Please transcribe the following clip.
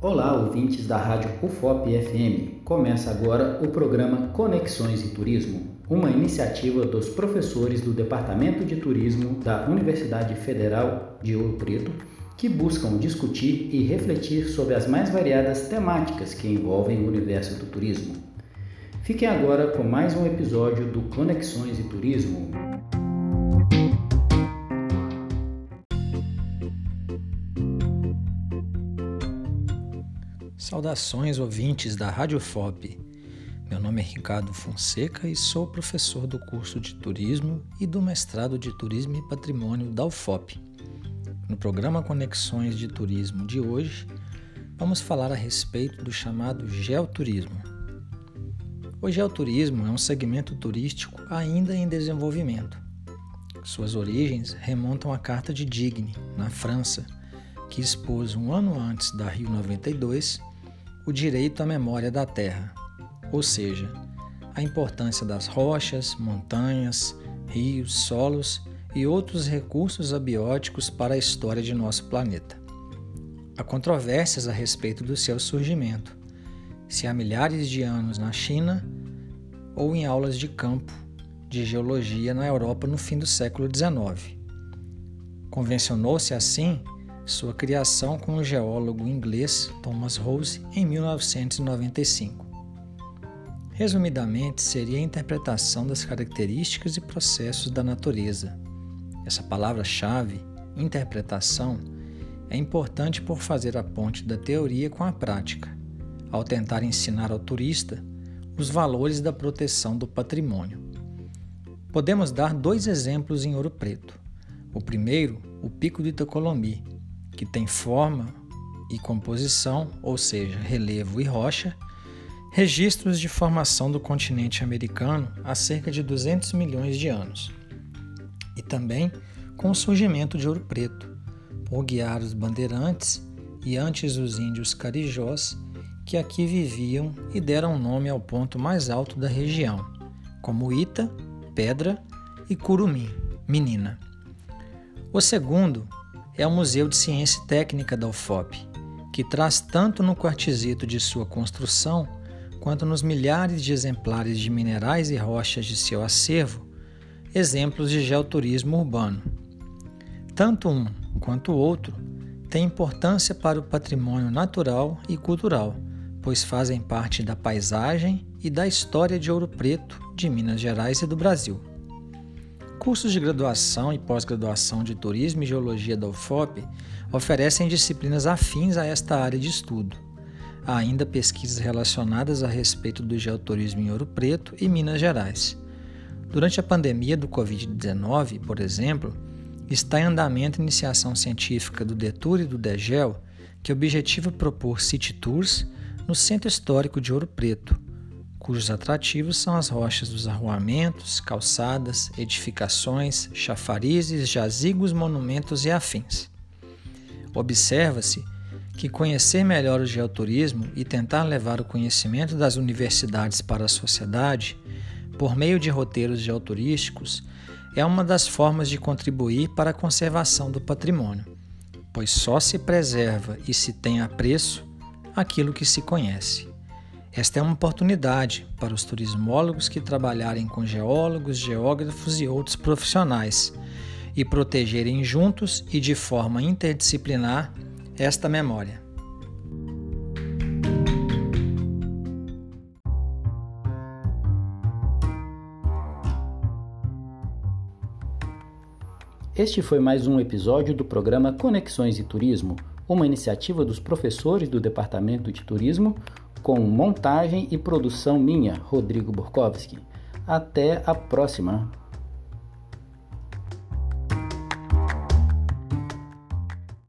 Olá, ouvintes da Rádio UFOP FM. Começa agora o programa Conexões e Turismo, uma iniciativa dos professores do Departamento de Turismo da Universidade Federal de Ouro Preto, que buscam discutir e refletir sobre as mais variadas temáticas que envolvem o universo do turismo. Fiquem agora com mais um episódio do Conexões e Turismo. Saudações ouvintes da Rádio FOP. Meu nome é Ricardo Fonseca e sou professor do curso de Turismo e do mestrado de Turismo e Patrimônio da UFOP. No programa Conexões de Turismo de hoje, vamos falar a respeito do chamado geoturismo. O geoturismo é um segmento turístico ainda em desenvolvimento. Suas origens remontam à Carta de Digne, na França, que expôs um ano antes da Rio 92 o direito à memória da terra, ou seja, a importância das rochas, montanhas, rios, solos e outros recursos abióticos para a história de nosso planeta. Há controvérsias a respeito do seu surgimento, se há milhares de anos na China ou em aulas de campo de geologia na Europa no fim do século XIX. Convencionou-se assim sua criação com o geólogo inglês Thomas Rose em 1995. Resumidamente, seria a interpretação das características e processos da natureza. Essa palavra-chave, interpretação, é importante por fazer a ponte da teoria com a prática, ao tentar ensinar ao turista os valores da proteção do patrimônio. Podemos dar dois exemplos em Ouro Preto. O primeiro, o Pico do Itacolombi, que tem forma e composição, ou seja, relevo e rocha, registros de formação do continente americano há cerca de 200 milhões de anos. E também com o surgimento de Ouro Preto, por guiar os bandeirantes e antes os índios carijós que aqui viviam e deram nome ao ponto mais alto da região, como Ita, Pedra e Curumim, Menina. O segundo é o Museu de Ciência e Técnica da UFOP, que traz tanto no quartzito de sua construção quanto nos milhares de exemplares de minerais e rochas de seu acervo, exemplos de geoturismo urbano. Tanto um quanto o outro têm importância para o patrimônio natural e cultural, pois fazem parte da paisagem e da história de Ouro Preto, de Minas Gerais e do Brasil. Cursos de graduação e pós-graduação de Turismo e Geologia da UFOP oferecem disciplinas afins a esta área de estudo. Há ainda pesquisas relacionadas a respeito do geoturismo em Ouro Preto e Minas Gerais. Durante a pandemia do Covid-19, por exemplo, está em andamento a iniciação científica do DETUR e do DEGEL, que objetiva propor city tours no Centro Histórico de Ouro Preto, cujos atrativos são as rochas dos arruamentos, calçadas, edificações, chafarizes, jazigos, monumentos e afins. Observa-se que conhecer melhor o geoturismo e tentar levar o conhecimento das universidades para a sociedade, por meio de roteiros geoturísticos, é uma das formas de contribuir para a conservação do patrimônio, pois só se preserva e se tem apreço aquilo que se conhece. Esta é uma oportunidade para os turismólogos que trabalharem com geólogos, geógrafos e outros profissionais e protegerem juntos e de forma interdisciplinar esta memória. Este foi mais um episódio do programa Conexões e Turismo, uma iniciativa dos professores do Departamento de Turismo com montagem e produção minha, Rodrigo Borkowski. Até a próxima!